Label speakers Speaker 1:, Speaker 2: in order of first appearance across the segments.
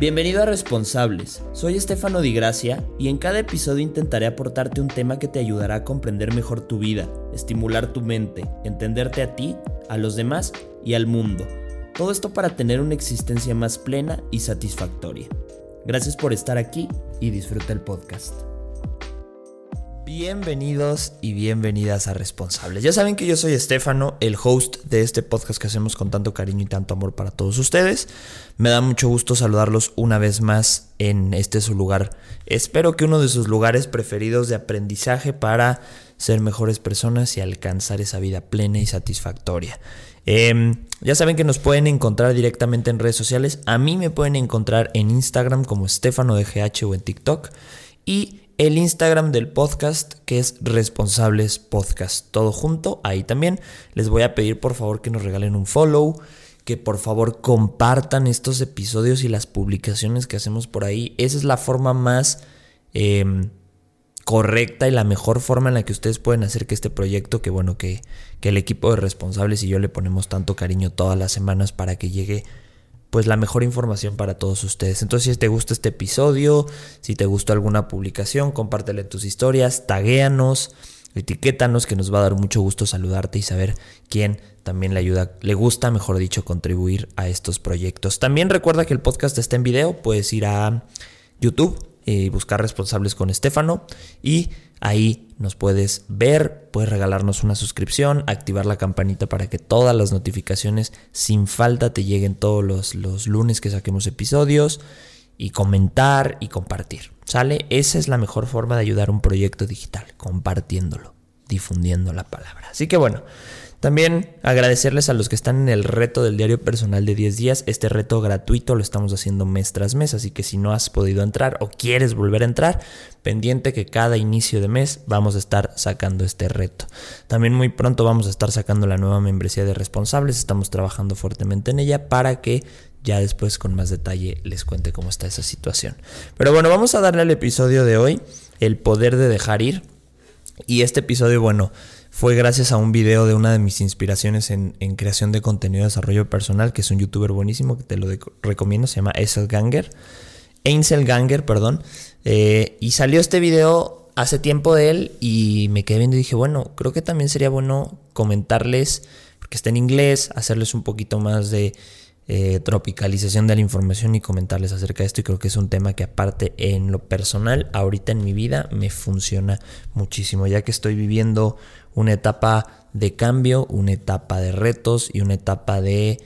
Speaker 1: Bienvenido a Responsables, soy Estefano Di Gracia y en cada episodio intentaré aportarte un tema que te ayudará a comprender mejor tu vida, estimular tu mente, entenderte a ti, a los demás y al mundo. Todo esto para tener una existencia más plena y satisfactoria. Gracias por estar aquí y disfruta el podcast. Bienvenidos y bienvenidas a Responsables. Ya saben que yo soy Estefano, el host de este podcast que hacemos con tanto cariño y tanto amor para todos ustedes. Me da mucho gusto saludarlos una vez más en este su lugar. Espero que uno de sus lugares preferidos de aprendizaje para ser mejores personas y alcanzar esa vida plena y satisfactoria. Em, ya saben que nos pueden encontrar directamente en redes sociales. A mí me pueden encontrar en Instagram como Estefano de o en TikTok. Y el Instagram del podcast que es Responsables Podcast. Todo junto, ahí también. Les voy a pedir por favor que nos regalen un follow, que por favor compartan estos episodios y las publicaciones que hacemos por ahí. Esa es la forma más em, correcta y la mejor forma en la que ustedes pueden hacer que este proyecto, que bueno, que, que el equipo de responsables y yo le ponemos tanto cariño todas las semanas para que llegue pues la mejor información para todos ustedes. Entonces, si te gusta este episodio, si te gustó alguna publicación, compártele tus historias, taguéanos, etiquétanos, que nos va a dar mucho gusto saludarte y saber quién también le ayuda, le gusta, mejor dicho, contribuir a estos proyectos. También recuerda que el podcast está en video, puedes ir a YouTube y buscar responsables con Estefano y Ahí nos puedes ver, puedes regalarnos una suscripción, activar la campanita para que todas las notificaciones sin falta te lleguen todos los, los lunes que saquemos episodios y comentar y compartir. ¿Sale? Esa es la mejor forma de ayudar a un proyecto digital, compartiéndolo, difundiendo la palabra. Así que bueno, también agradecerles a los que están en el reto del diario personal de 10 días. Este reto gratuito lo estamos haciendo mes tras mes, así que si no has podido entrar o quieres volver a entrar, pendiente que cada inicio de mes vamos a estar sacando este reto. También muy pronto vamos a estar sacando la nueva membresía de responsables. Estamos trabajando fuertemente en ella para que ya después con más detalle les cuente cómo está esa situación. Pero bueno, vamos a darle al episodio de hoy el poder de dejar ir. Y este episodio, bueno, fue gracias a un video de una de mis inspiraciones en, creación de contenido de desarrollo personal, que es un youtuber buenísimo que te lo recomiendo, se llama Ansel Ganger. Ansel Ganger, perdón. Eh, y salió este video hace tiempo de él y me quedé viendo y dije, bueno, creo que también sería bueno comentarles, porque está en inglés, hacerles un poquito más de eh, tropicalización de la información y comentarles acerca de esto. Y creo que es un tema que aparte en lo personal, ahorita en mi vida, me funciona muchísimo, ya que estoy viviendo una etapa de cambio, una etapa de retos y una etapa de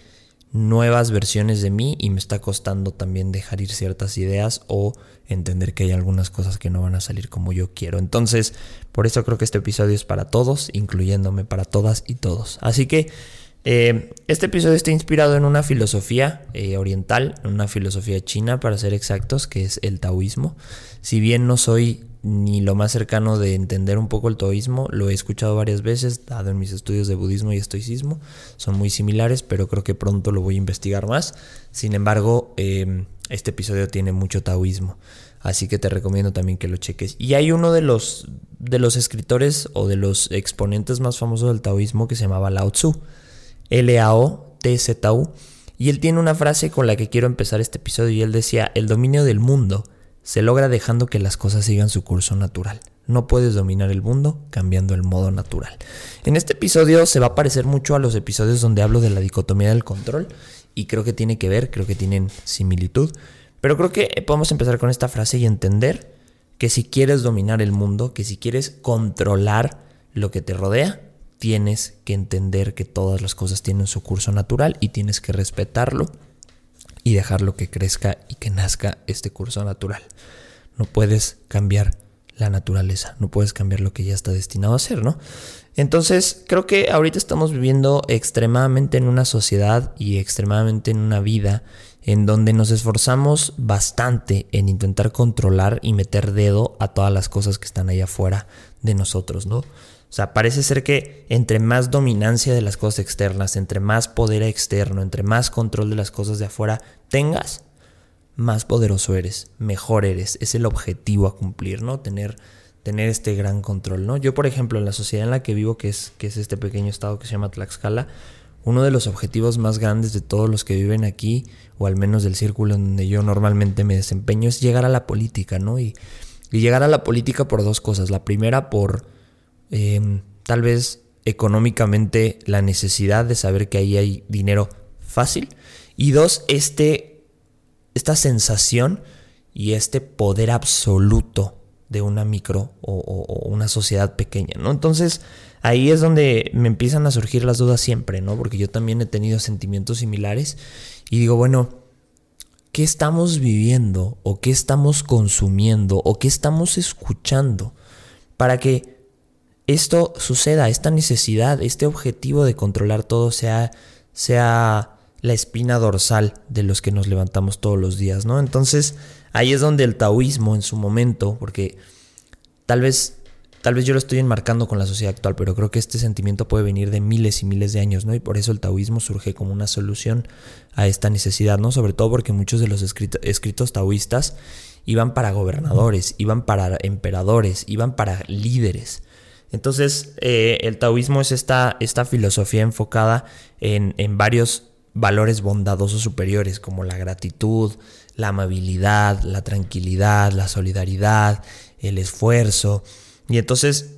Speaker 1: nuevas versiones de mí y me está costando también dejar ir ciertas ideas o entender que hay algunas cosas que no van a salir como yo quiero. Entonces, por eso creo que este episodio es para todos, incluyéndome para todas y todos. Así que eh, este episodio está inspirado en una filosofía eh, oriental, en una filosofía china para ser exactos, que es el taoísmo. Si bien no soy ni lo más cercano de entender un poco el taoísmo, lo he escuchado varias veces, dado en mis estudios de budismo y estoicismo, son muy similares, pero creo que pronto lo voy a investigar más. Sin embargo, em, este episodio tiene mucho taoísmo, así que te recomiendo también que lo cheques. Y hay uno de los, de los escritores o de los exponentes más famosos del taoísmo que se llamaba Lao Tzu L-A-O-T-Z-U. Y él tiene una frase con la que quiero empezar este episodio y él decía, el dominio del mundo se logra dejando que las cosas sigan su curso natural. No puedes dominar el mundo cambiando el modo natural. En este episodio se va a parecer mucho a los episodios donde hablo de la dicotomía del control y creo que tiene que ver, creo que tienen similitud, pero creo que podemos empezar con esta frase y entender que si quieres dominar el mundo, que si quieres controlar lo que te rodea, tienes que entender que todas las cosas tienen su curso natural y tienes que respetarlo y dejarlo que crezca y que nazca este curso natural. No puedes cambiar la naturaleza, no puedes cambiar lo que ya está destinado a ser, ¿no? Entonces, creo que ahorita estamos viviendo extremadamente en una sociedad y extremadamente en una vida en donde nos esforzamos bastante en intentar controlar y meter dedo a todas las cosas que están ahí afuera de nosotros, ¿no? O sea, parece ser que entre más dominancia de las cosas externas, entre más poder externo, entre más control de las cosas de afuera tengas, más poderoso eres, mejor eres. Es el objetivo a cumplir, ¿no? Tener, tener este gran control, ¿no? Yo, por ejemplo, en la sociedad en la que vivo, que es, que es este pequeño estado que se llama Tlaxcala, uno de los objetivos más grandes de todos los que viven aquí, o al menos del círculo en donde yo normalmente me desempeño, es llegar a la política, ¿no? Y, llegar a la política por dos cosas. La primera, por em, tal vez económicamente la necesidad de saber que ahí hay dinero fácil. Y dos, este, esta sensación y este poder absoluto de una micro o, una sociedad pequeña, ¿no? Entonces ahí es donde me empiezan a surgir las dudas siempre, ¿no? Porque yo también he tenido sentimientos similares y digo, bueno, ¿qué estamos viviendo o qué estamos consumiendo o qué estamos escuchando para que esto suceda, esta necesidad, este objetivo de controlar todo sea, sea la espina dorsal de los que nos levantamos todos los días, ¿no? Entonces, ahí es donde el taoísmo en su momento, porque tal vez tal vez yo lo estoy enmarcando con la sociedad actual, pero creo que este sentimiento puede venir de miles y miles de años, ¿no? Y por eso el taoísmo surge como una solución a esta necesidad, ¿no? Sobre todo porque muchos de los escritos taoístas iban para gobernadores, iban para emperadores, iban para líderes. Entonces, eh, el taoísmo es esta, esta filosofía enfocada en, en varios valores bondadosos superiores como la gratitud, la amabilidad, la tranquilidad, la solidaridad, el esfuerzo. Y entonces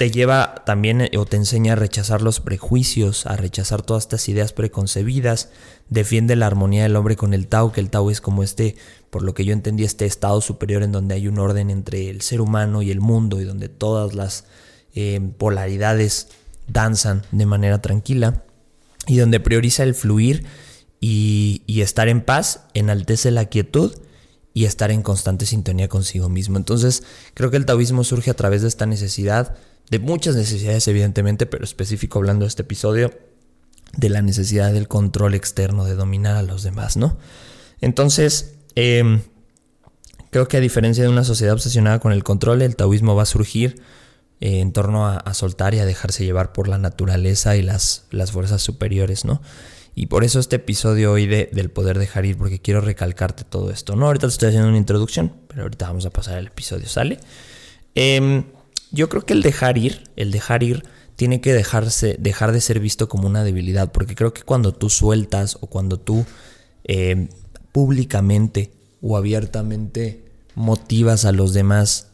Speaker 1: te lleva también eh, o te enseña a rechazar los prejuicios, a rechazar todas estas ideas preconcebidas, defiende la armonía del hombre con el Tao, que el Tao es como este, por lo que yo entendí, este estado superior en donde hay un orden entre el ser humano y el mundo y donde todas las eh, polaridades danzan de manera tranquila y donde prioriza el fluir y, estar en paz, enaltece la quietud y estar en constante sintonía consigo mismo. Entonces, creo que el taoísmo surge a través de esta necesidad, de muchas necesidades evidentemente, pero específico hablando de este episodio, de la necesidad del control externo, de dominar a los demás, ¿no? Entonces, em, creo que a diferencia de una sociedad obsesionada con el control, el taoísmo va a surgir eh, en torno a, soltar y a dejarse llevar por la naturaleza y las, las fuerzas superiores, ¿no? Y por eso este episodio hoy de, del poder dejar ir, porque quiero recalcarte todo esto. No, ahorita te estoy haciendo una introducción, pero ahorita vamos a pasar al episodio, ¿sale? Em, yo creo que el dejar ir, el dejar ir, tiene que dejarse, dejar de ser visto como una debilidad, porque creo que cuando tú sueltas o cuando tú em, públicamente o abiertamente motivas a los demás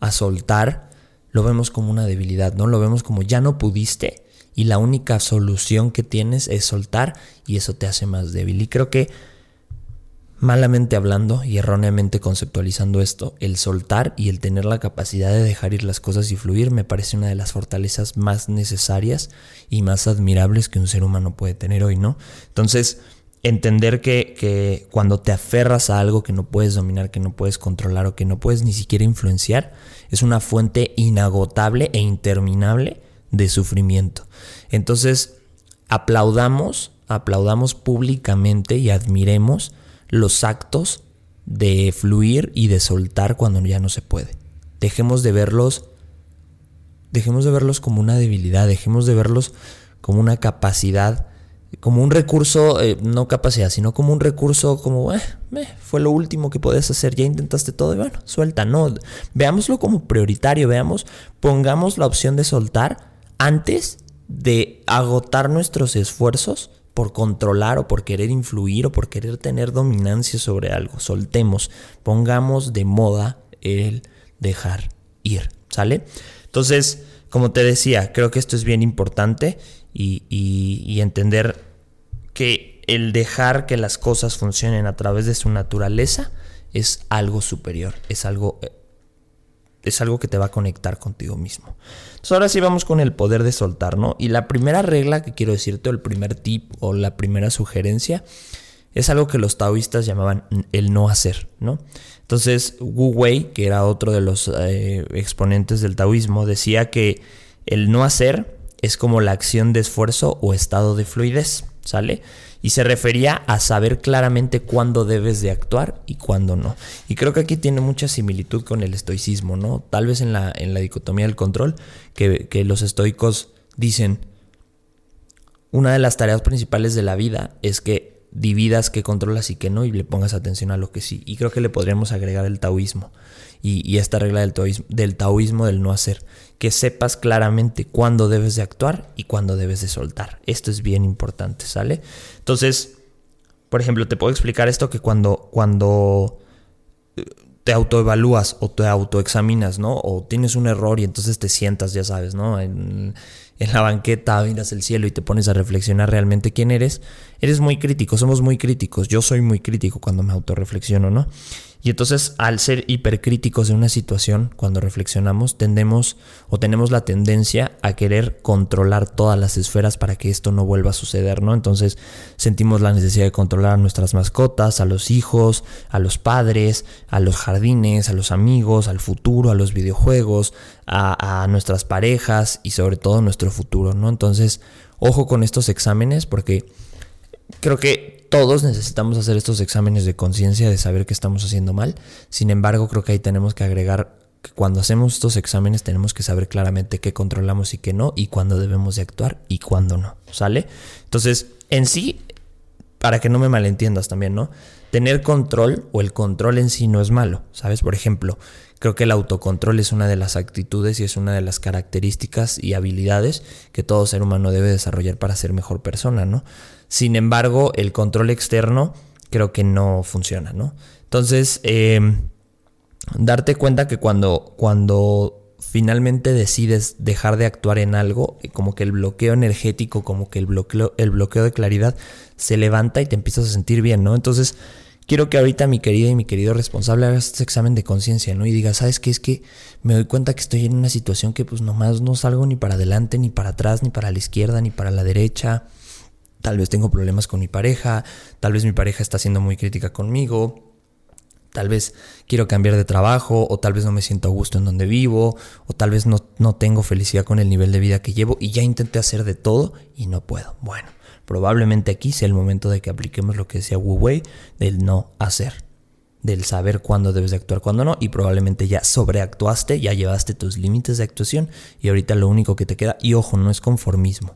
Speaker 1: a soltar, lo vemos como una debilidad, ¿no? Lo vemos como ya no pudiste y la única solución que tienes es soltar y eso te hace más débil. Y creo que malamente hablando y erróneamente conceptualizando esto, el soltar y el tener la capacidad de dejar ir las cosas y fluir me parece una de las fortalezas más necesarias y más admirables que un ser humano puede tener hoy, ¿no? Entonces, entender que, que, cuando te aferras a algo que no puedes dominar, que no puedes controlar o que no puedes ni siquiera influenciar, es una fuente inagotable e interminable de sufrimiento. Entonces, aplaudamos, aplaudamos públicamente y admiremos los actos de fluir y de soltar cuando ya no se puede. Dejemos de verlos dejemos de verlos como una debilidad, dejemos de verlos como una capacidad como un recurso, eh, no capacidad, sino como un recurso como, eh, fue lo último que puedes hacer, ya intentaste todo y bueno, suelta, no, veámoslo como prioritario, veamos, pongamos la opción de soltar antes de agotar nuestros esfuerzos por controlar o por querer influir o por querer tener dominancia sobre algo, soltemos, pongamos de moda el dejar ir, ¿sale? Entonces, como te decía, creo que esto es bien importante y, entender que el dejar que las cosas funcionen a través de su naturaleza es algo superior, es algo, es algo que te va a conectar contigo mismo. Entonces ahora sí vamos con el poder de soltar, ¿no? Y la primera regla que quiero decirte, o el primer tip o la primera sugerencia, es algo que los taoístas llamaban el no hacer, ¿no? Entonces Wu Wei, que era otro de los eh, exponentes del taoísmo, decía que el no hacer es como la acción de esfuerzo o estado de fluidez, ¿sale? Y se refería a saber claramente cuándo debes de actuar y cuándo no. Y creo que aquí tiene mucha similitud con el estoicismo, ¿no? Tal vez en la, en la dicotomía del control, que, que los estoicos dicen, una de las tareas principales de la vida es que dividas qué controlas y qué no y le pongas atención a lo que sí. Y creo que le podríamos agregar el taoísmo y, esta regla del taoísmo, del taoísmo del no hacer. Que sepas claramente cuándo debes de actuar y cuándo debes de soltar. Esto es bien importante, ¿sale? Entonces, por ejemplo, te puedo explicar esto que cuando, cuando eh, te autoevalúas o te autoexaminas, ¿no? O tienes un error y entonces te sientas, ya sabes, ¿no? En la banqueta, miras el cielo y te pones a reflexionar realmente quién eres, eres muy crítico, somos muy críticos, yo soy muy crítico cuando me autorreflexiono, ¿no? Y entonces al ser hipercríticos de una situación, cuando reflexionamos, tendemos o tenemos la tendencia a querer controlar todas las esferas para que esto no vuelva a suceder, ¿no? Entonces sentimos la necesidad de controlar a nuestras mascotas, a los hijos, a los padres, a los jardines, a los amigos, al futuro, a los videojuegos, a, a nuestras parejas y sobre todo nuestro futuro, ¿no? Entonces, ojo con estos exámenes porque creo que todos necesitamos hacer estos exámenes de conciencia de saber que estamos haciendo mal. Sin embargo, creo que ahí tenemos que agregar que cuando hacemos estos exámenes tenemos que saber claramente qué controlamos y qué no, y cuándo debemos de actuar y cuándo no. ¿Sale? Entonces, en sí, para que no me malentiendas también, ¿no? Tener control o el control en sí no es malo, ¿sabes? Por ejemplo, creo que el autocontrol es una de las actitudes y es una de las características y habilidades que todo ser humano debe desarrollar para ser mejor persona, ¿no? Sin embargo, el control externo creo que no funciona, ¿no? Entonces, em, darte cuenta que cuando, cuando finalmente decides dejar de actuar en algo, eh, como que el bloqueo energético, como que el bloqueo, el bloqueo de claridad se levanta y te empiezas a sentir bien, ¿no? Entonces, quiero que ahorita mi querida y mi querido responsable hagas este examen de conciencia, ¿no? Y digas, ¿sabes qué? Es que me doy cuenta que estoy en una situación que pues nomás no salgo ni para adelante, ni para atrás, ni para la izquierda, ni para la derecha Tal vez tengo problemas con mi pareja, tal vez mi pareja está siendo muy crítica conmigo, tal vez quiero cambiar de trabajo, o tal vez no me siento a gusto en donde vivo, o tal vez no, no tengo felicidad con el nivel de vida que llevo y ya intenté hacer de todo y no puedo. Bueno, probablemente aquí sea el momento de que apliquemos lo que decía Wu Wei del no hacer del saber cuándo debes de actuar, cuándo no, y probablemente ya sobreactuaste, ya llevaste tus límites de actuación y ahorita lo único que te queda, y ojo, no es conformismo,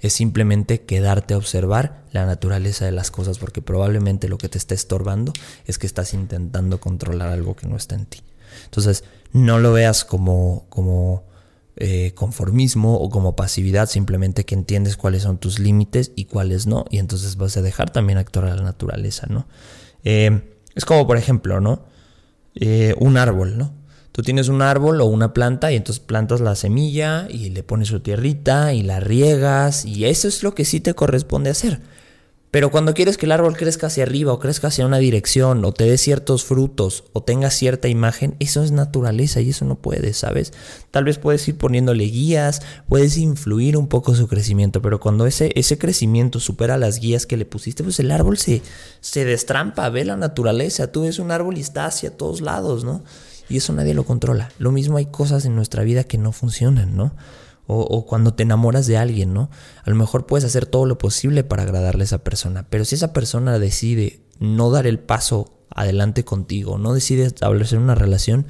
Speaker 1: es simplemente quedarte a observar la naturaleza de las cosas, porque probablemente lo que te está estorbando es que estás intentando controlar algo que no está en ti. Entonces, no lo veas como, como eh, conformismo o como pasividad, simplemente que entiendes cuáles son tus límites y cuáles no, y entonces vas a dejar también actuar a la naturaleza, ¿no? Eh, es como, por ejemplo, ¿no? Eh, un árbol, ¿no? Tú tienes un árbol o una planta y entonces plantas la semilla y le pones su tierrita y la riegas y eso es lo que sí te corresponde hacer. Pero cuando quieres que el árbol crezca hacia arriba o crezca hacia una dirección o te dé ciertos frutos o tenga cierta imagen, eso es naturaleza y eso no puedes, ¿sabes? Tal vez puedes ir poniéndole guías, puedes influir un poco su crecimiento, pero cuando ese, ese crecimiento supera las guías que le pusiste, pues el árbol se, se destrampa, ve la naturaleza, tú ves un árbol y está hacia todos lados, ¿no? Y eso nadie lo controla. Lo mismo hay cosas en nuestra vida que no funcionan, ¿no? O, cuando te enamoras de alguien, ¿no? A lo mejor puedes hacer todo lo posible para agradarle a esa persona, pero si esa persona decide no dar el paso adelante contigo, no decide establecer una relación,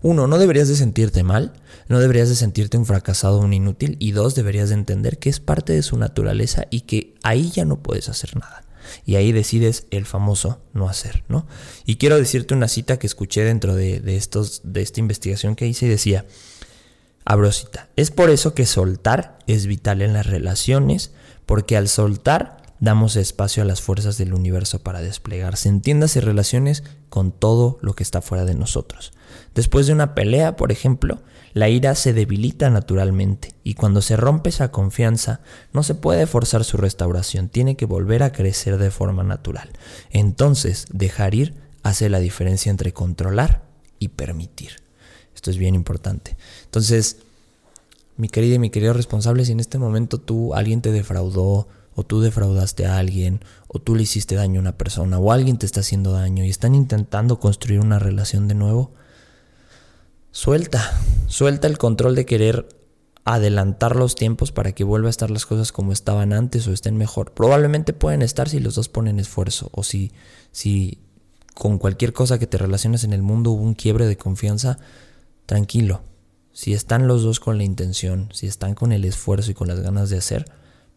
Speaker 1: uno, no deberías de sentirte mal, no deberías de sentirte un fracasado o un inútil, y dos, deberías de entender que es parte de su naturaleza y que ahí ya no puedes hacer nada y ahí decides el famoso no hacer, ¿no? Y quiero decirte una cita que escuché dentro de, estos, de esta investigación que hice y decía, abrosita, es por eso que soltar es vital en las relaciones, porque al soltar damos espacio a las fuerzas del universo para desplegarse, entiéndase relaciones con todo lo que está fuera de nosotros. Después de una pelea, por ejemplo, la ira se debilita naturalmente y cuando se rompe esa confianza no se puede forzar su restauración, tiene que volver a crecer de forma natural. Entonces, dejar ir hace la diferencia entre controlar y permitir. Esto es bien importante. Entonces, mi querida y mi querido responsable, si en este momento tú, alguien te defraudó, o tú defraudaste a alguien, o tú le hiciste daño a una persona, o alguien te está haciendo daño y están intentando construir una relación de nuevo, Suelta, suelta el control de querer adelantar los tiempos para que vuelva a estar las cosas como estaban antes o estén mejor. Probablemente pueden estar si los dos ponen esfuerzo o si, si con cualquier cosa que te relaciones en el mundo hubo un quiebre de confianza, tranquilo. Si están los dos con la intención, si están con el esfuerzo y con las ganas de hacer,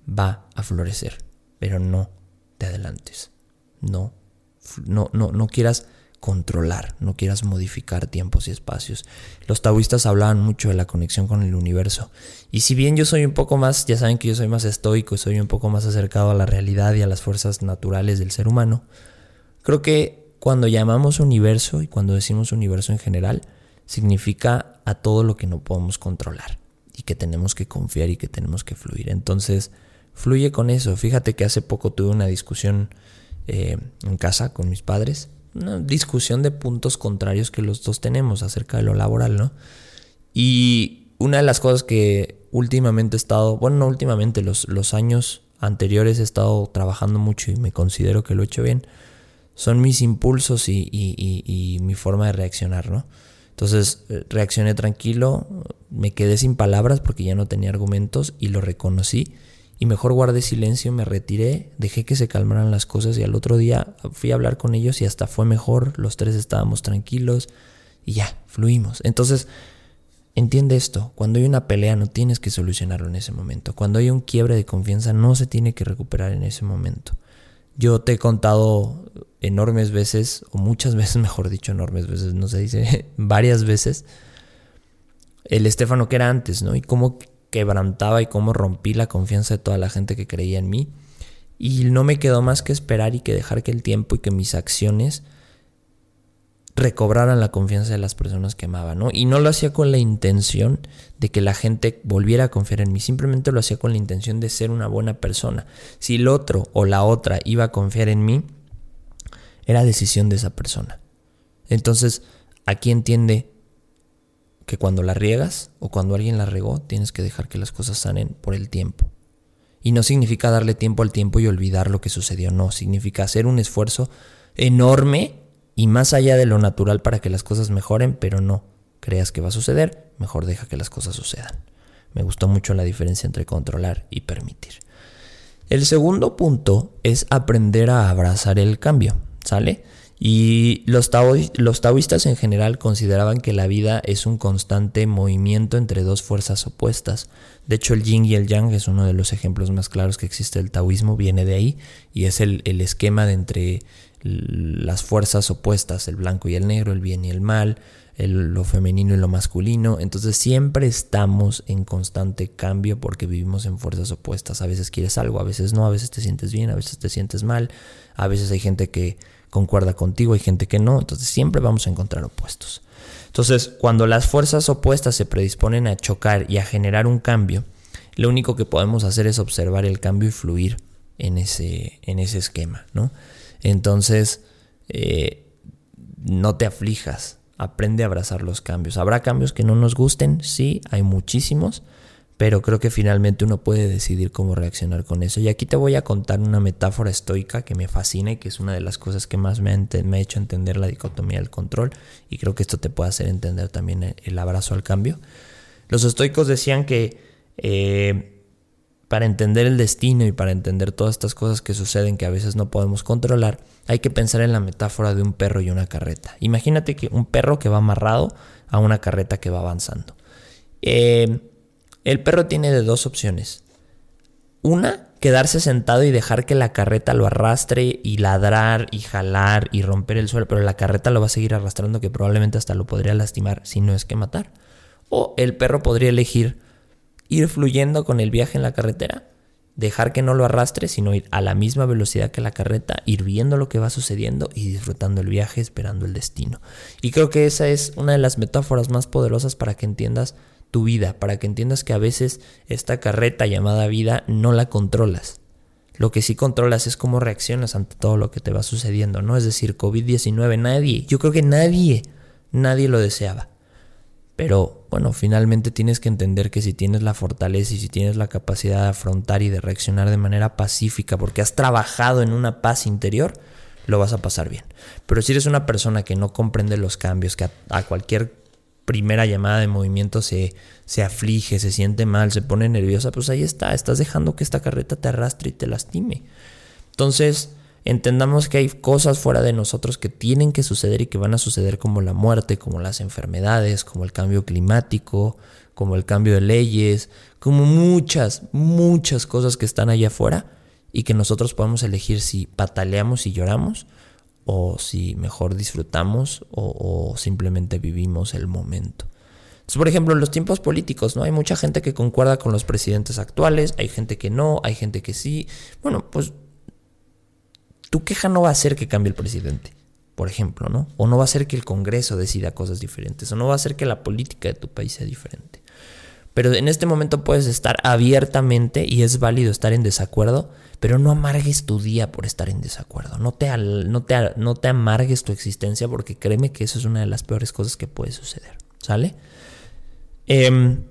Speaker 1: va a florecer, pero no te adelantes. No, no, no, no quieras controlar, no quieras modificar tiempos y espacios. Los taoístas hablaban mucho de la conexión con el universo. Y si bien yo soy un poco más, ya saben que yo soy más estoico y soy un poco más acercado a la realidad y a las fuerzas naturales del ser humano, creo que cuando llamamos universo y cuando decimos universo en general, significa a todo lo que no podemos controlar y que tenemos que confiar y que tenemos que fluir. Entonces, fluye con eso. Fíjate que hace poco tuve una discusión eh, en casa con mis padres una discusión de puntos contrarios que los dos tenemos acerca de lo laboral, ¿no? Y una de las cosas que últimamente he estado, bueno, no últimamente, los, los años anteriores he estado trabajando mucho y me considero que lo he hecho bien, son mis impulsos y, y mi forma de reaccionar, ¿no? Entonces eh, reaccioné tranquilo, me quedé sin palabras porque ya no tenía argumentos y lo reconocí y mejor guardé silencio, me retiré, dejé que se calmaran las cosas y al otro día fui a hablar con ellos y hasta fue mejor, los tres estábamos tranquilos y ya, fluimos. Entonces, entiende esto, cuando hay una pelea no tienes que solucionarlo en ese momento, cuando hay un quiebre de confianza no se tiene que recuperar en ese momento. Yo te he contado enormes veces, o muchas veces, mejor dicho, enormes veces, no se dice, varias veces, el Estefano que era antes, ¿no? Y cómo quebrantaba y cómo rompí la confianza de toda la gente que creía en mí. Y no me quedó más que esperar y que dejar que el tiempo y que mis acciones recobraran la confianza de las personas que amaba, ¿no? Y no lo hacía con la intención de que la gente volviera a confiar en mí, simplemente lo hacía con la intención de ser una buena persona. Si el otro o la otra iba a confiar en mí, era decisión de esa persona. Entonces, aquí entiende que cuando la riegas o cuando alguien la regó, tienes que dejar que las cosas sanen por el tiempo. Y no significa darle tiempo al tiempo y olvidar lo que sucedió, no, significa hacer un esfuerzo enorme y más allá de lo natural para que las cosas mejoren, pero no creas que va a suceder, mejor deja que las cosas sucedan. Me gustó mucho la diferencia entre controlar y permitir. El segundo punto es aprender a abrazar el cambio, ¿sale? Y los, los taoístas en general consideraban que la vida es un constante movimiento entre dos fuerzas opuestas. De hecho, el yin y el yang es uno de los ejemplos más claros que existe del taoísmo, viene de ahí, y es el, esquema de entre las fuerzas opuestas, el blanco y el negro, el bien y el mal, lo femenino y lo masculino. Entonces siempre estamos en constante cambio porque vivimos en fuerzas opuestas. A veces quieres algo, a veces no, a veces te sientes bien, a veces te sientes mal, a veces hay gente que concuerda contigo, hay gente que no, entonces siempre vamos a encontrar opuestos. Entonces, cuando las fuerzas opuestas se predisponen a chocar y a generar un cambio, lo único que podemos hacer es observar el cambio y fluir en ese, en ese esquema, ¿no? Entonces, eh, no te aflijas, aprende a abrazar los cambios. ¿Habrá cambios que no nos gusten? Sí, hay muchísimos, pero creo que finalmente uno puede decidir cómo reaccionar con eso. Y aquí te voy a contar una metáfora estoica que me fascina y que es una de las cosas que más me ha, hecho entender la dicotomía del control y creo que esto te puede hacer entender también el, abrazo al cambio. Los estoicos decían que eh, para entender el destino y para entender todas estas cosas que suceden que a veces no podemos controlar, hay que pensar en la metáfora de un perro y una carreta. Imagínate que un perro que va amarrado a una carreta que va avanzando. Eh, el perro tiene de dos opciones. Una, quedarse sentado y dejar que la carreta lo arrastre y ladrar y jalar y romper el suelo, pero la carreta lo va a seguir arrastrando que probablemente hasta lo podría lastimar si no es que matar. O el perro podría elegir ir fluyendo con el viaje en la carretera, dejar que no lo arrastre, sino ir a la misma velocidad que la carreta, ir viendo lo que va sucediendo y disfrutando el viaje, esperando el destino. Y creo que esa es una de las metáforas más poderosas para que entiendas tu vida, para que entiendas que a veces esta carreta llamada vida no la controlas. Lo que sí controlas es cómo reaccionas ante todo lo que te va sucediendo, ¿no? Es decir, COVID-19, nadie, yo creo que nadie, nadie lo deseaba. Pero bueno, finalmente tienes que entender que si tienes la fortaleza y si tienes la capacidad de afrontar y de reaccionar de manera pacífica porque has trabajado en una paz interior, lo vas a pasar bien. Pero si eres una persona que no comprende los cambios, que a, cualquier primera llamada de movimiento se, se aflige, se siente mal, se pone nerviosa, pues ahí está, estás dejando que esta carreta te arrastre y te lastime. Entonces, entendamos que hay cosas fuera de nosotros que tienen que suceder y que van a suceder como la muerte, como las enfermedades, como el cambio climático, como el cambio de leyes, como muchas, muchas cosas que están allá afuera y que nosotros podemos elegir si pataleamos y lloramos o si mejor disfrutamos o, simplemente vivimos el momento. Entonces, por ejemplo, en los tiempos políticos, ¿no? Hay mucha gente que concuerda con los presidentes actuales, hay gente que no, hay gente que sí. Bueno, pues tu queja no va a hacer que cambie el presidente, por ejemplo, ¿no? O no va a hacer que el Congreso decida cosas diferentes, o no va a hacer que la política de tu país sea diferente. Pero en este momento puedes estar abiertamente y es válido estar en desacuerdo, pero no amargues tu día por estar en desacuerdo. No te, no te, no te amargues tu existencia porque créeme que eso es una de las peores cosas que puede suceder. ¿Sale? Em,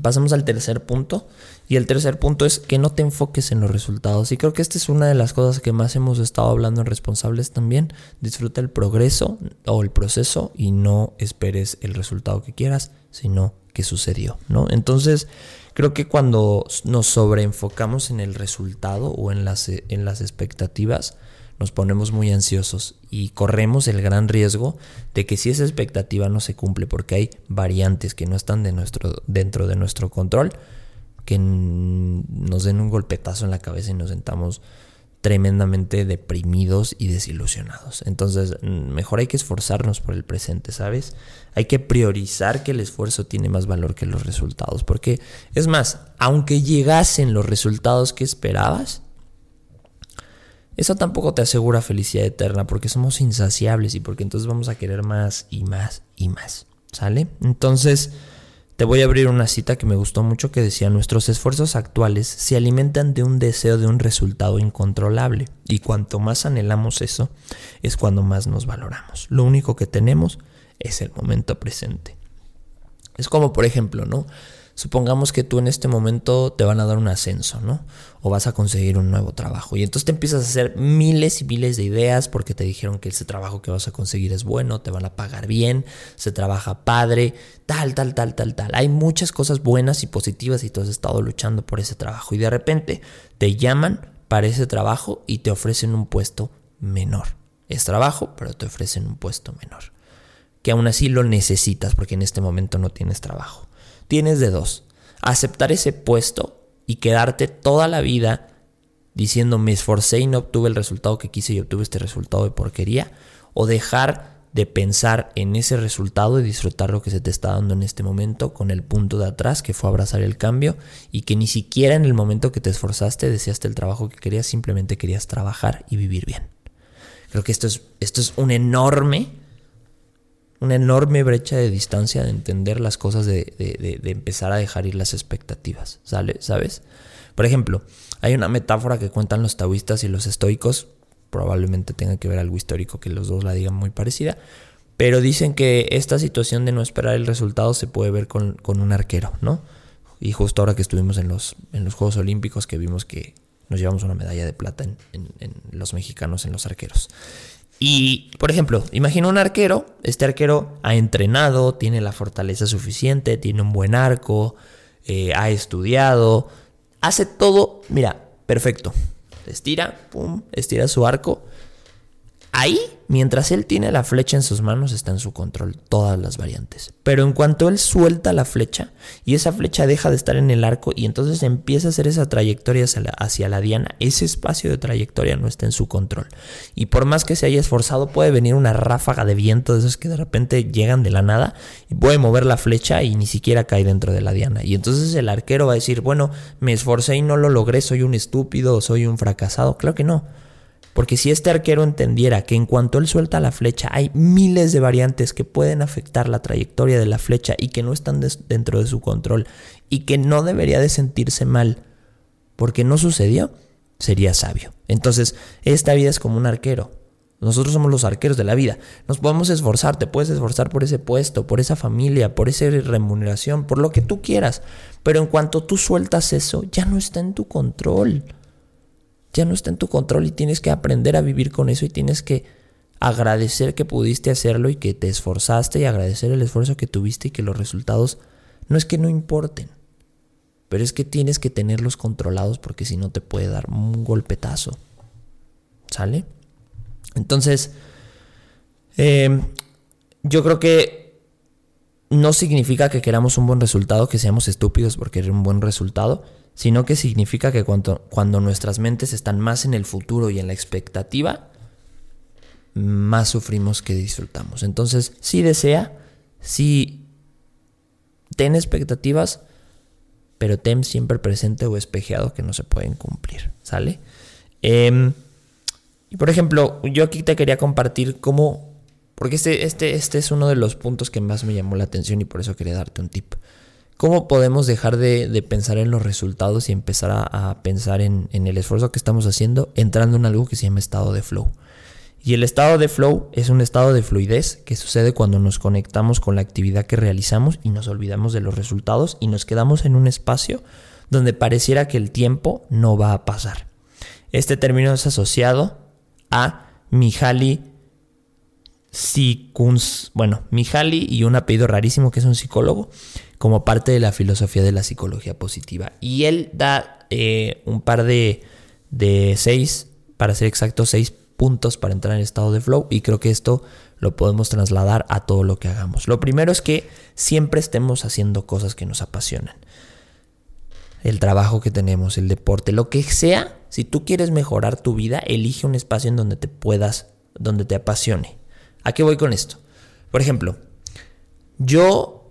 Speaker 1: pasamos al tercer punto. Y el tercer punto es que no te enfoques en los resultados. Y creo que esta es una de las cosas que más hemos estado hablando en responsables también. Disfruta el progreso o el proceso y no esperes el resultado que quieras, sino que sucedió, ¿no? Entonces, creo que cuando nos sobreenfocamos en el resultado o en las, en las expectativas, nos ponemos muy ansiosos y corremos el gran riesgo de que si esa expectativa no se cumple porque hay variantes que no están dentro de nuestro control, que nos den un golpetazo en la cabeza y nos sentamos tremendamente deprimidos y desilusionados. Entonces, mejor hay que esforzarnos por el presente, ¿sabes? Hay que priorizar que el esfuerzo tiene más valor que los resultados, porque es más, aunque llegasen los resultados que esperabas, eso tampoco te asegura felicidad eterna porque somos insaciables y porque entonces vamos a querer más y más y más. ¿Sale? Entonces, te voy a abrir una cita que me gustó mucho que decía, nuestros esfuerzos actuales se alimentan de un deseo de un resultado incontrolable y cuanto más anhelamos eso, es cuando más nos valoramos. Lo único que tenemos es el momento presente. Es como, por ejemplo, ¿no? Supongamos que tú en este momento te van a dar un ascenso, ¿no? O vas a conseguir un nuevo trabajo. Y entonces te empiezas a hacer miles y miles de ideas porque te dijeron que ese trabajo que vas a conseguir es bueno, te van a pagar bien, se trabaja padre, tal, tal, tal, tal, tal. Hay muchas cosas buenas y positivas y tú has estado luchando por ese trabajo. Y de repente te llaman para ese trabajo y te ofrecen un puesto menor. Es trabajo, pero te ofrecen un puesto menor. Que aún así lo necesitas porque en este momento no tienes trabajo. Tienes de dos. Aceptar ese puesto y quedarte toda la vida diciendo me esforcé y no obtuve el resultado que quise y obtuve este resultado de porquería. O dejar de pensar en ese resultado y disfrutar lo que se te está dando en este momento con el punto de atrás que fue abrazar el cambio y que ni siquiera en el momento que te esforzaste deseaste el trabajo que querías, simplemente querías trabajar y vivir bien. Creo que esto es, esto es un enorme una enorme brecha de distancia de entender las cosas, de, de, empezar a dejar ir las expectativas, ¿sale? ¿sabes? Por ejemplo, hay una metáfora que cuentan los taoístas y los estoicos, probablemente tenga que ver algo histórico que los dos la digan muy parecida, pero dicen que esta situación de no esperar el resultado se puede ver con, un arquero, ¿no? Y justo ahora que estuvimos en los, en los Juegos Olímpicos que vimos que nos llevamos una medalla de plata en, en los mexicanos en los arqueros. Y, por ejemplo, imagina un arquero, este arquero ha entrenado, tiene la fortaleza suficiente, tiene un buen arco, eh, ha estudiado, hace todo, mira, perfecto. Estira, pum, estira su arco. Ahí Mientras él tiene la flecha en sus manos, está en su control todas las variantes. Pero en cuanto él suelta la flecha y esa flecha deja de estar en el arco y entonces empieza a hacer esa trayectoria hacia la, diana, ese espacio de trayectoria no está en su control. Y por más que se haya esforzado, puede venir una ráfaga de viento de esos que de repente llegan de la nada y puede mover la flecha y ni siquiera cae dentro de la diana. Y entonces el arquero va a decir, bueno, me esforcé y no lo logré, soy un estúpido, soy un fracasado. Claro que no. Porque si este arquero entendiera que en cuanto él suelta la flecha hay miles de variantes que pueden afectar la trayectoria de la flecha y que no están dentro de su control y que no debería de sentirse mal porque no sucedió, sería sabio. Entonces, esta vida es como un arquero. Nosotros somos los arqueros de la vida. Nos podemos esforzar, te puedes esforzar por ese puesto, por esa familia, por esa remuneración, por lo que tú quieras. Pero en cuanto tú sueltas eso, ya no está en tu control ya no está en tu control y tienes que aprender a vivir con eso y tienes que agradecer que pudiste hacerlo y que te esforzaste y agradecer el esfuerzo que tuviste y que los resultados no es que no importen, pero es que tienes que tenerlos controlados porque si no te puede dar un golpetazo. ¿Sale? Entonces, em, yo creo que no significa que queramos un buen resultado, que seamos estúpidos por querer un buen resultado, sino que significa que cuando, cuando nuestras mentes están más en el futuro y en la expectativa, más sufrimos que disfrutamos. Entonces, si desea, si ten expectativas, pero ten siempre presente o espejeado que no se pueden cumplir, ¿sale? Em, por ejemplo, yo aquí te quería compartir cómo porque este, este, este es uno de los puntos que más me llamó la atención y por eso quería darte un tip. ¿Cómo podemos dejar de, pensar en los resultados y empezar a, pensar en, en, el esfuerzo que estamos haciendo entrando en algo que se llama estado de flow? Y el estado de flow es un estado de fluidez que sucede cuando nos conectamos con la actividad que realizamos y nos olvidamos de los resultados y nos quedamos en un espacio donde pareciera que el tiempo no va a pasar. Este término es asociado a Mihaly Sikuns, bueno, Mihaly y un apellido rarísimo que es un psicólogo, como parte de la filosofía de la psicología positiva. Y él da eh, un par de, de seis, para ser exacto, seis puntos para entrar en estado de flow y creo que esto lo podemos trasladar a todo lo que hagamos. Lo primero es que siempre estemos haciendo cosas que nos apasionan. El trabajo que tenemos, el deporte, lo que sea, si tú quieres mejorar tu vida, elige un espacio en donde te puedas, donde te apasione. ¿A qué voy con esto? Por ejemplo, yo,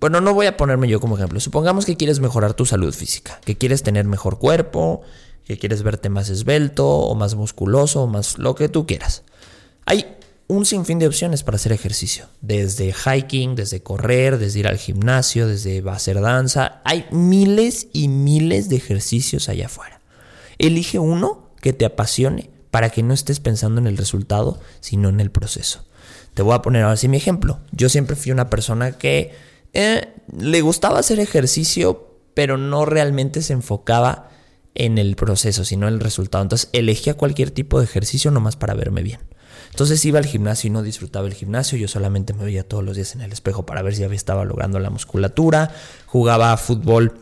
Speaker 1: bueno, no voy a ponerme yo como ejemplo. Supongamos que quieres mejorar tu salud física, que quieres tener mejor cuerpo, que quieres verte más esbelto o más musculoso o más lo que tú quieras. Hay un sinfín de opciones para hacer ejercicio, desde hiking, desde correr, desde ir al gimnasio, desde hacer danza. Hay miles y miles de ejercicios allá afuera. Elige uno que te apasione para que no estés pensando en el resultado, sino en el proceso. Te voy a poner ahora sí mi ejemplo. Yo siempre fui una persona que eh, le gustaba hacer ejercicio, pero no realmente se enfocaba en el proceso, sino en el resultado. Entonces elegía cualquier tipo de ejercicio nomás para verme bien. Entonces iba al gimnasio y no disfrutaba el gimnasio, yo solamente me veía todos los días en el espejo para ver si estaba logrando la musculatura, jugaba fútbol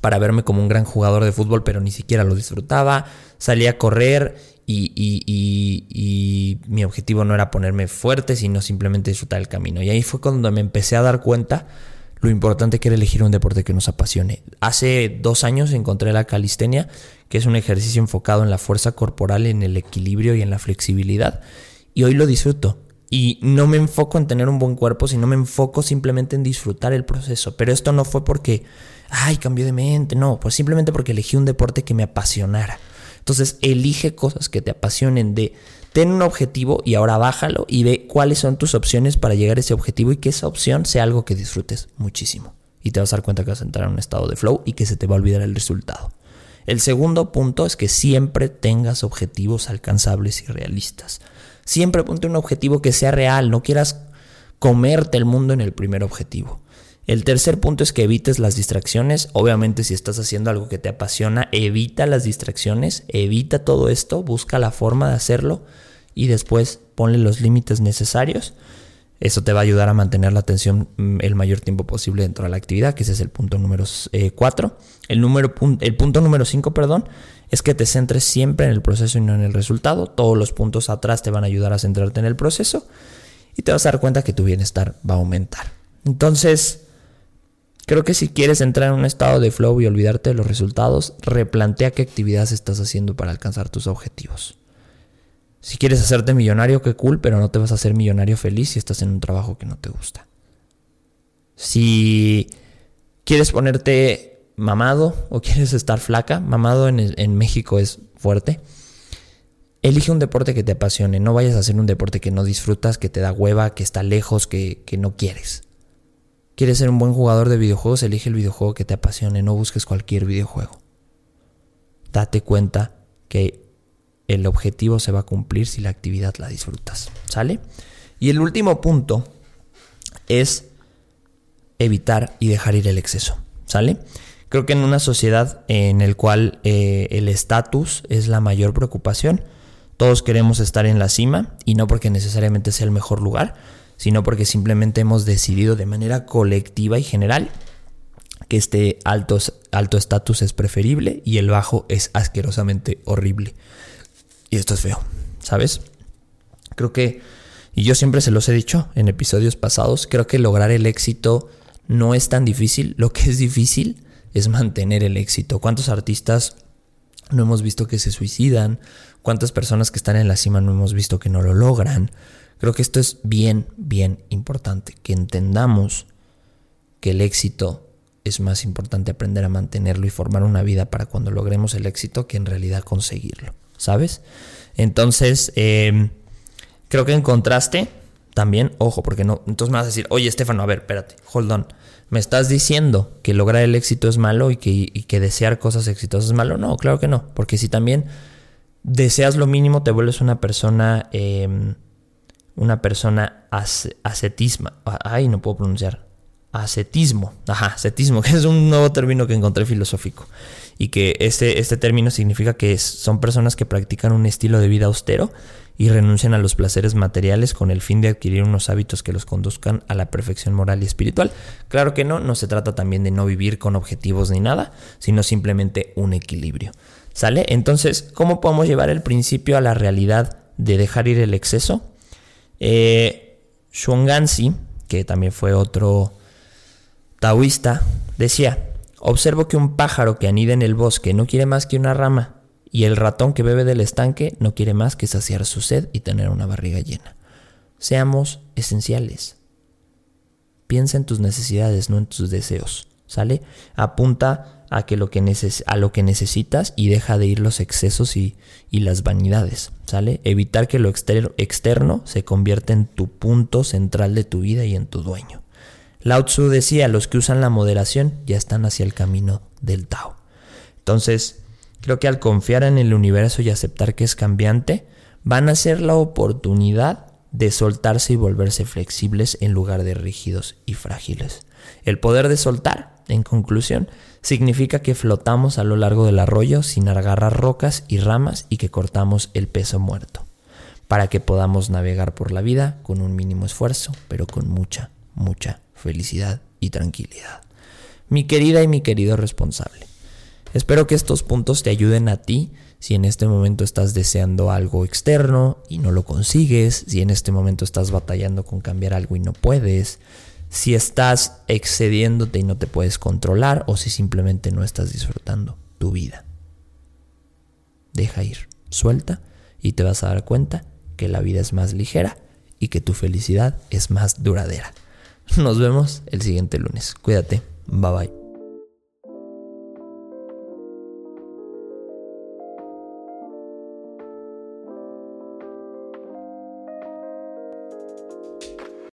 Speaker 1: para verme como un gran jugador de fútbol, pero ni siquiera lo disfrutaba, salía a correr y, mi objetivo no era ponerme fuerte, sino simplemente disfrutar el camino. Y ahí fue cuando me empecé a dar cuenta lo importante que era elegir un deporte que nos apasione. Hace dos años encontré la calistenia, que es un ejercicio enfocado en la fuerza corporal, en el equilibrio y en la flexibilidad. Y hoy lo disfruto. Y no me enfoco en tener un buen cuerpo, sino me enfoco simplemente en disfrutar el proceso. Pero esto no fue porque, ay, cambié de mente, no, pues simplemente porque elegí un deporte que me apasionara. Entonces, elige cosas que te apasionen de ten un objetivo y ahora bájalo y ve cuáles son tus opciones para llegar a ese objetivo y que esa opción sea algo que disfrutes muchísimo. Y te vas a dar cuenta que vas a entrar en un estado de flow y que se te va a olvidar el resultado. El segundo punto es que siempre tengas objetivos alcanzables y realistas. Siempre ponte un objetivo que sea real, no quieras comerte el mundo en el primer objetivo. El tercer punto es que evites las distracciones. Obviamente si estás haciendo algo que te apasiona, evita las distracciones, evita todo esto, busca la forma de hacerlo y después ponle los límites necesarios. Eso te va a ayudar a mantener la atención mm, el mayor tiempo posible dentro de la actividad, que ese es el punto número 4. el, número, el punto número 5, perdón, es que te centres siempre en el proceso y no en el resultado. Todos los puntos atrás te van a ayudar a centrarte en el proceso y te vas a dar cuenta que tu bienestar va a aumentar. Entonces, Creo que si quieres entrar en un estado de flow y olvidarte de los resultados, replantea qué actividades estás haciendo para alcanzar tus objetivos. Si quieres hacerte millonario, qué cool, pero no te vas a hacer millonario feliz si estás en un trabajo que no te gusta. Si quieres ponerte mamado o quieres estar flaca, mamado en, México es fuerte. Elige un deporte que te apasione, no vayas a hacer un deporte que no disfrutas, que te da hueva, que está lejos, que, que no quieres. ¿Quieres ser un buen jugador de videojuegos? Elige el videojuego que te apasione, no busques cualquier videojuego. Date cuenta que el objetivo se va a cumplir si la actividad la disfrutas. ¿Sale? Y el último punto es evitar y dejar ir el exceso. ¿Sale? Creo que en una sociedad en la cual eh, el estatus es la mayor preocupación, todos queremos estar en la cima y no porque necesariamente sea el mejor lugar, sino porque simplemente hemos decidido de manera colectiva y general que este alto estatus es preferible y el bajo es asquerosamente horrible. Y esto es feo, ¿sabes? Creo que Y yo siempre se los he dicho en episodios pasados, creo que lograr el éxito no es tan difícil. Lo que es difícil es mantener el éxito. ¿Cuántos artistas no hemos visto que se suicidan? ¿Cuántas personas que están en la cima no hemos visto que no lo logran? Creo que esto es bien, bien importante, que entendamos que el éxito es más importante aprender a mantenerlo y formar una vida para cuando logremos el éxito que en realidad conseguirlo, ¿sabes? Entonces, em, creo que en contraste, también, ojo, porque no, entonces me vas a decir, oye, Estefano, a ver, espérate, hold on. ¿Me estás diciendo que lograr el éxito es malo y que, que desear cosas exitosas es malo? No, claro que no, porque si también deseas lo mínimo, te vuelves una persona, em, una persona ascetisma. Ay, no puedo pronunciar. Ascetismo. Ajá, ascetismo, que es un nuevo término que encontré filosófico. Y que este, este término significa que son personas que practican un estilo de vida austero y renuncian a los placeres materiales con el fin de adquirir unos hábitos que los conduzcan a la perfección moral y espiritual. Claro que no, no se trata también de no vivir con objetivos ni nada, sino simplemente un equilibrio. ¿Sale? Entonces, ¿cómo podemos llevar el principio a la realidad de dejar ir el exceso? Eh, Shuanganzi, que también fue otro taoísta, decía, observo que un pájaro que anida en el bosque no quiere más que una rama y el ratón que bebe del estanque no quiere más que saciar su sed y tener una barriga llena. Seamos esenciales. Piensa en tus necesidades, no en tus deseos. ¿Sale? Apunta a, que lo que a lo que necesitas y deja de ir los excesos y, y las vanidades. ¿Sale? Evitar que lo externo se convierta en tu punto central de tu vida y en tu dueño. Lao Tzu decía, los que usan la moderación ya están hacia el camino del Tao. Entonces, Creo que al confiar en el universo y aceptar que es cambiante, van a ser la oportunidad de soltarse y volverse flexibles en lugar de rígidos y frágiles. El poder de soltar, en conclusión, significa que flotamos a lo largo del arroyo sin agarrar rocas y ramas y que cortamos el peso muerto, para que podamos navegar por la vida con un mínimo esfuerzo, pero con mucha, mucha felicidad y tranquilidad. Mi querida y mi querido responsable, Espero que estos puntos te ayuden a ti si en este momento estás deseando algo externo y no lo consigues, si en este momento estás batallando con cambiar algo y no puedes, si estás excediéndote y no te puedes controlar o si simplemente no estás disfrutando tu vida. Deja ir, suelta y te vas a dar cuenta que la vida es más ligera y que tu felicidad es más duradera. Nos vemos el siguiente lunes. Cuídate. Bye bye.